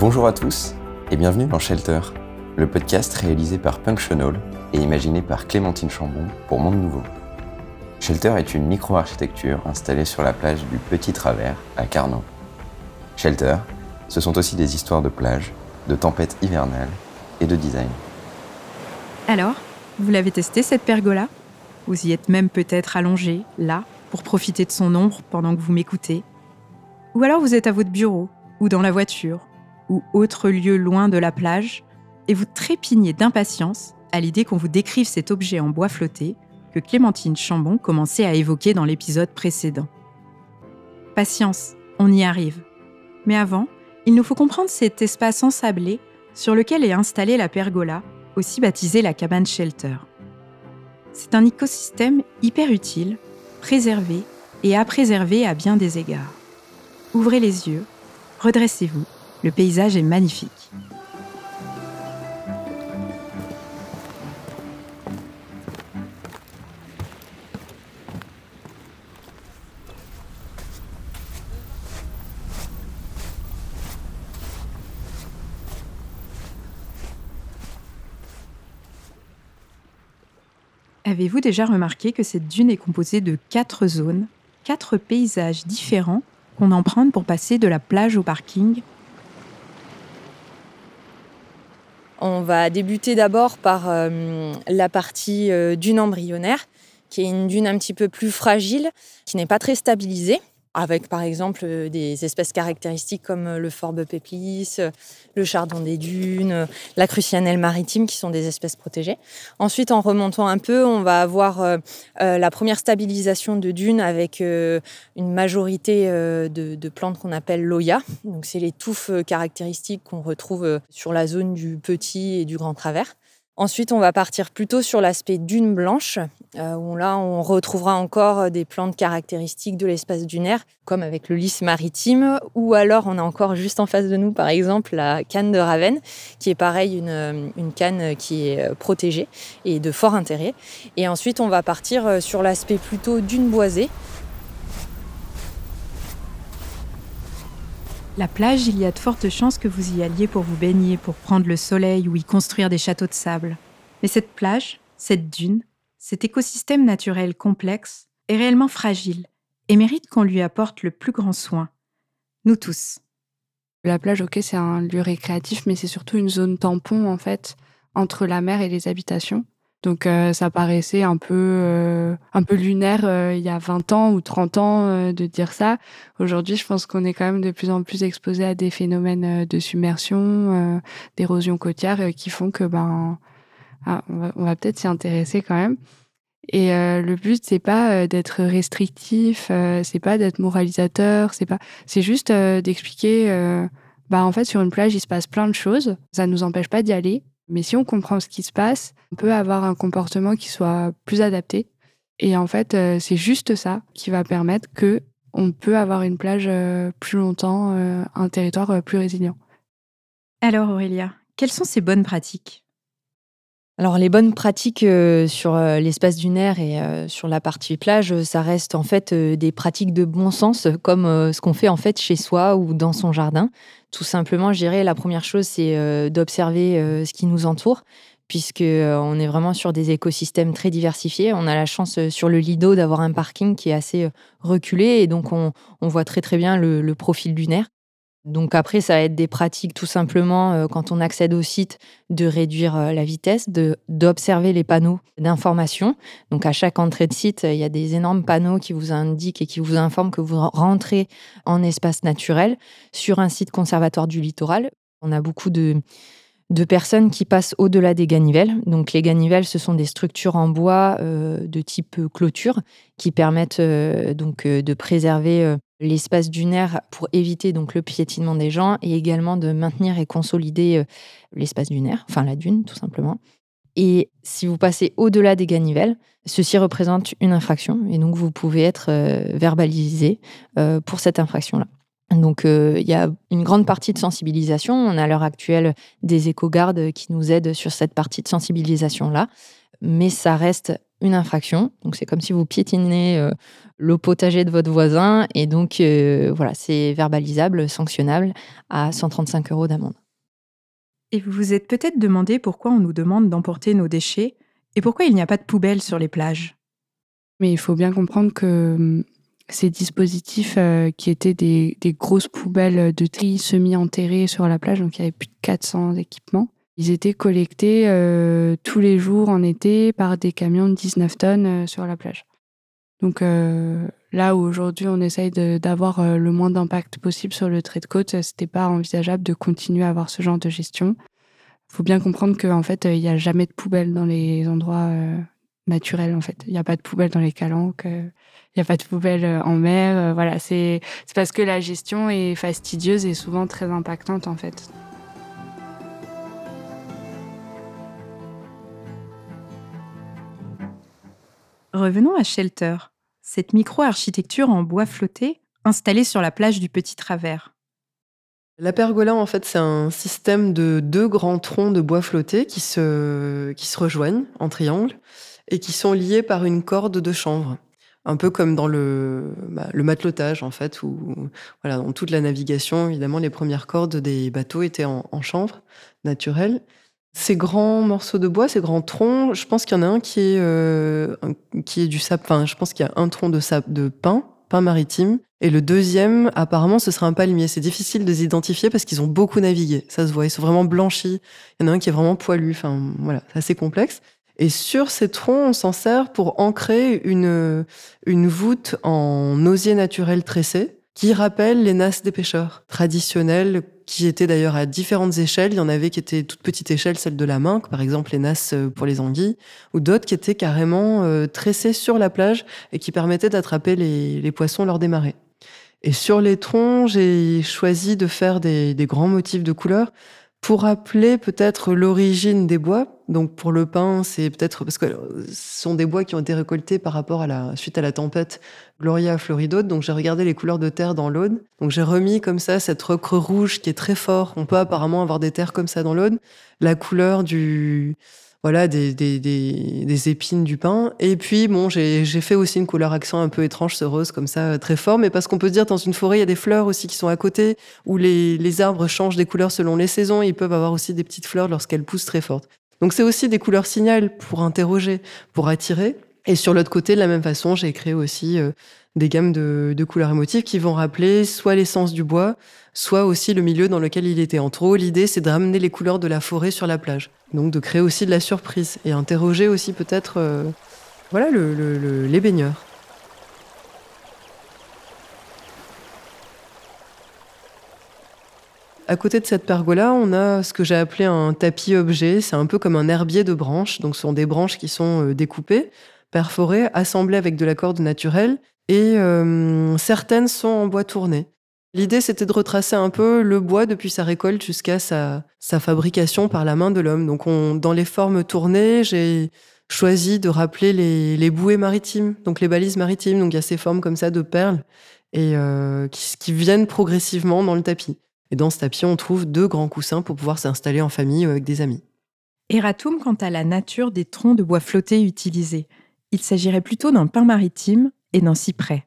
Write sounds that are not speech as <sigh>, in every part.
Bonjour à tous et bienvenue dans Shelter, le podcast réalisé par Punctional et imaginé par Clémentine Chambon pour Monde Nouveau. Shelter est une micro-architecture installée sur la plage du Petit Travers à Carnot. Shelter, ce sont aussi des histoires de plage, de tempêtes hivernales et de design. Alors, vous l'avez testé cette pergola? Vous y êtes même peut-être allongé, là, pour profiter de son ombre pendant que vous m'écoutez Ou alors vous êtes à votre bureau, ou dans la voiture, ou autre lieu loin de la plage, et vous trépignez d'impatience à l'idée qu'on vous décrive cet objet en bois flotté que Clémentine Chambon commençait à évoquer dans l'épisode précédent. Patience, on y arrive. Mais avant, il nous faut comprendre cet espace ensablé sur lequel est installée la pergola, aussi baptisée la cabane shelter. C'est un écosystème hyper utile, préservé et à préserver à bien des égards. Ouvrez les yeux, redressez-vous le paysage est magnifique. Avez-vous déjà remarqué que cette dune est composée de quatre zones, quatre paysages différents qu'on emprunte pour passer de la plage au parking On va débuter d'abord par euh, la partie euh, dune embryonnaire, qui est une dune un petit peu plus fragile, qui n'est pas très stabilisée avec par exemple euh, des espèces caractéristiques comme euh, le forbe péplis, euh, le chardon des dunes, la crucianelle maritime qui sont des espèces protégées. Ensuite, en remontant un peu, on va avoir la première stabilisation de dunes avec une majorité de, de, plantes qu'on appelle l'oya. Donc, c'est les touffes caractéristiques qu'on retrouve sur la zone du petit et du grand travers. Ensuite, on va partir plutôt sur l'aspect dune blanche, euh, là, on retrouvera encore des plantes caractéristiques de l'espace dunaire, comme avec le lys maritime, ou alors on a encore juste en face de nous, par exemple, la canne de Ravenne, qui est pareil, une, une canne qui est protégée et de fort intérêt. Et ensuite, on va partir sur l'aspect plutôt dune boisée, La plage, il y a de fortes chances que vous y alliez pour vous baigner, pour prendre le soleil ou y construire des châteaux de sable. Mais cette plage, cette dune, cet écosystème naturel complexe est réellement fragile et mérite qu'on lui apporte le plus grand soin. Nous tous. La plage, ok, c'est un lieu récréatif, mais c'est surtout une zone tampon, en fait, entre la mer et les habitations. Donc euh, ça paraissait un peu euh, un peu lunaire euh, il y a 20 ans ou 30 ans de dire ça. Aujourd'hui, je pense qu'on est quand même de plus en plus exposé à des phénomènes de submersion, d'érosion côtière qui font que ben ah, on va, peut-être s'y intéresser quand même. Et le but c'est pas d'être restrictif, c'est pas d'être moralisateur, c'est pas c'est juste d'expliquer bah en fait sur une plage il se passe plein de choses, ça nous empêche pas d'y aller mais si on comprend ce qui se passe, on peut avoir un comportement qui soit plus adapté. Et en fait, euh, c'est juste ça qui va permettre que on peut avoir une plage euh, plus longtemps, euh, un territoire plus résilient. Alors Aurélia, quelles sont ces bonnes pratiques? Alors les bonnes pratiques sur l'espace dunaire et sur la partie plage, ça reste en fait des pratiques de bon sens comme ce qu'on fait en fait chez soi ou dans son jardin. Tout simplement, je dirais, la première chose, c'est euh, d'observer euh, ce qui nous entoure, puisque euh, on est vraiment sur des écosystèmes très diversifiés. On a la chance sur le Lido d'avoir un parking qui est assez reculé, et donc on, voit très très bien le, profil lunaire. Donc après, ça va être des pratiques tout simplement euh, quand on accède au site de réduire euh, la vitesse, d'observer les panneaux d'information. Donc à chaque entrée de site, il y a des énormes panneaux qui vous indiquent et qui vous informent que vous rentrez en espace naturel sur un site conservatoire du littoral. On a beaucoup de de personnes qui passent au-delà des ganivelles. Donc les ganivelles, ce sont des structures en bois euh, de type clôture qui permettent donc de préserver l'espace dunaire pour éviter donc le piétinement des gens et également de maintenir et consolider euh, l'espace dunaire, enfin la dune tout simplement. Et si vous passez au-delà des ganivelles, ceci représente une infraction et donc vous pouvez être euh, verbalisé euh, pour cette infraction-là. Donc il y a une grande partie de sensibilisation. On a à l'heure actuelle des éco-gardes qui nous aident sur cette partie de sensibilisation-là, mais ça reste une infraction. Donc c'est comme si vous piétinez euh, le potager de votre voisin et donc euh, voilà, c'est verbalisable, sanctionnable à 135 euros d'amende. Et vous vous êtes peut-être demandé pourquoi on nous demande d'emporter nos déchets et pourquoi il n'y a pas de poubelle sur les plages? Mais il faut bien comprendre que hum, ces dispositifs euh, qui étaient des, des, grosses poubelles de tri semi-enterrées sur la plage, donc il y avait plus de 400 équipements, ils étaient collectés euh, tous les jours en été par des camions de 19 tonnes euh, sur la plage. Donc euh, là où aujourd'hui on essaye d'avoir le moins d'impact possible sur le trait de côte, c'était pas envisageable de continuer à avoir ce genre de gestion. Il faut bien comprendre qu'en fait, il n'y a jamais de poubelle dans les endroits naturels. En fait, il n'y a pas de poubelle dans les calanques, il n'y a pas de poubelle en mer. voilà, c'est parce que la gestion est fastidieuse et souvent très impactante en fait. Revenons à Shelter, cette micro-architecture en bois flotté installée sur la plage du Petit Travers. La pergola, en fait, c'est un système de deux grands troncs de bois flotté qui se, qui se rejoignent en triangle et qui sont liés par une corde de chanvre. Un peu comme dans le, bah, le matelotage, en fait, où, voilà, dans toute la navigation, évidemment, les premières cordes des bateaux étaient en, en chanvre naturelle. Ces grands morceaux de bois, ces grands troncs, je pense qu'il y en a un qui est, euh, qui est du sapin. Je pense qu'il y a un tronc de, sap, de pin, pin maritime. Et le deuxième, apparemment, ce serait un palmier. C'est difficile de les identifier parce qu'ils ont beaucoup navigué. Ça se voit. Ils sont vraiment blanchis. Il y en a un qui est vraiment poilu. Enfin, voilà, c'est assez complexe. Et sur ces troncs, on s'en sert pour ancrer une, une voûte en osier naturel tressé qui rappelle les nasses des pêcheurs traditionnelles qui étaient d'ailleurs à différentes échelles. Il y en avait qui étaient toute petite échelle, celle de la main, par exemple les nasses euh, pour les anguilles, ou d'autres qui étaient carrément euh, tressées sur la plage et qui permettaient d'attraper les, les, poissons lors des marées. Et sur les troncs, j'ai choisi de faire des, des grands motifs de couleurs pour rappeler peut-être l'origine des bois. Donc pour le pin, c'est peut-être parce que ce sont des bois qui ont été récoltés par rapport à la suite à la tempête Gloria Floridaude. Donc j'ai regardé les couleurs de terre dans l'Aude. Donc j'ai remis comme ça cette recre rouge qui est très fort. On peut apparemment avoir des terres comme ça dans l'Aude. La couleur du voilà des, des, des, des, épines du pain. Et puis bon, j'ai fait aussi une couleur accent un peu étrange, ce rose comme ça, très fort. Mais parce qu'on peut dire dans une forêt, il y a des fleurs aussi qui sont à côté, où les, les arbres changent des couleurs selon les saisons. Ils peuvent avoir aussi des petites fleurs lorsqu'elles poussent très fortes. Donc c'est aussi des couleurs signal pour interroger, pour attirer. Et sur l'autre côté, de la même façon, j'ai créé aussi euh, des gammes de, couleurs émotives qui vont rappeler soit l'essence du bois, soit aussi le milieu dans lequel il était. En trop, l'idée, c'est de ramener les couleurs de la forêt sur la plage. Donc de créer aussi de la surprise et interroger aussi peut-être euh, voilà, le, le, les baigneurs. À côté de cette pergola, on a ce que j'ai appelé un tapis objet. C'est un peu comme un herbier de branches. Donc, ce sont des branches qui sont euh, découpées, perforées, assemblées avec de la corde naturelle. Et euh, certaines sont en bois tourné. L'idée, c'était de retracer un peu le bois depuis sa récolte jusqu'à sa, fabrication par la main de l'homme. Donc, on, dans les formes tournées, j'ai choisi de rappeler les, bouées maritimes, donc les balises maritimes. Donc, il y a ces formes comme ça de perles et euh, qui, qui, viennent progressivement dans le tapis. Et dans ce tapis, on trouve deux grands coussins pour pouvoir s'installer en famille avec des amis. Erratum quant à la nature des troncs de bois flottés utilisés. Il s'agirait plutôt d'un pin maritime et d'un cyprès.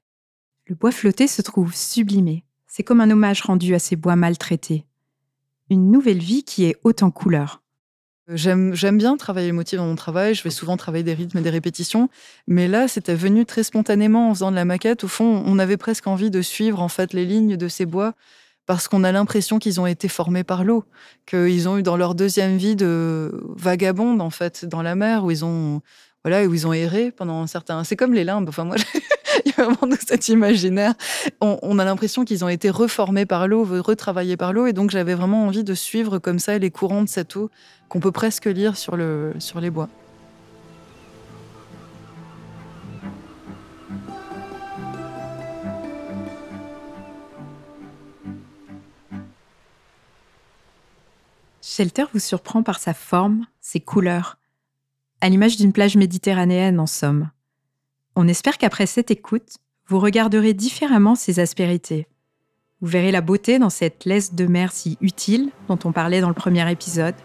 Le bois flotté se trouve sublimé, c'est comme un hommage rendu à ces bois maltraités. Une nouvelle vie qui est haute en couleurs. J'aime bien travailler les motifs dans mon travail. Je vais souvent travailler des rythmes et des répétitions. Mais là, c'était venu très spontanément en faisant de la maquette. Au fond, on avait presque envie de suivre en fait les lignes de ces bois parce qu'on a l'impression qu'ils ont été formés par l'eau, qu'ils ont eu dans leur deuxième vie de vagabonde en fait dans la mer où ils ont voilà où ils ont erré pendant un certain. C'est comme les limbes. Enfin moi. <laughs> il y a vraiment cet imaginaire. On, on a l'impression qu'ils ont été reformés par l'eau, retravaillés par l'eau, et donc j'avais vraiment envie de suivre comme ça les courants de cette eau qu'on peut presque lire sur, le, sur les bois. Shelter vous surprend par sa forme, ses couleurs, à l'image d'une plage méditerranéenne en somme. On espère qu'après cette écoute, vous regarderez différemment ces aspérités. Vous verrez la beauté dans cette laisse de mer si utile dont on parlait dans le premier épisode,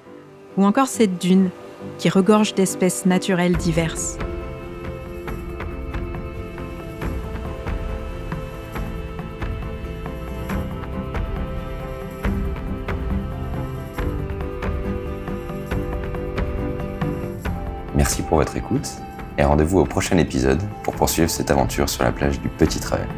ou encore cette dune qui regorge d'espèces naturelles diverses. Merci pour votre écoute et rendez-vous au prochain épisode pour poursuivre cette aventure sur la plage du Petit Travers.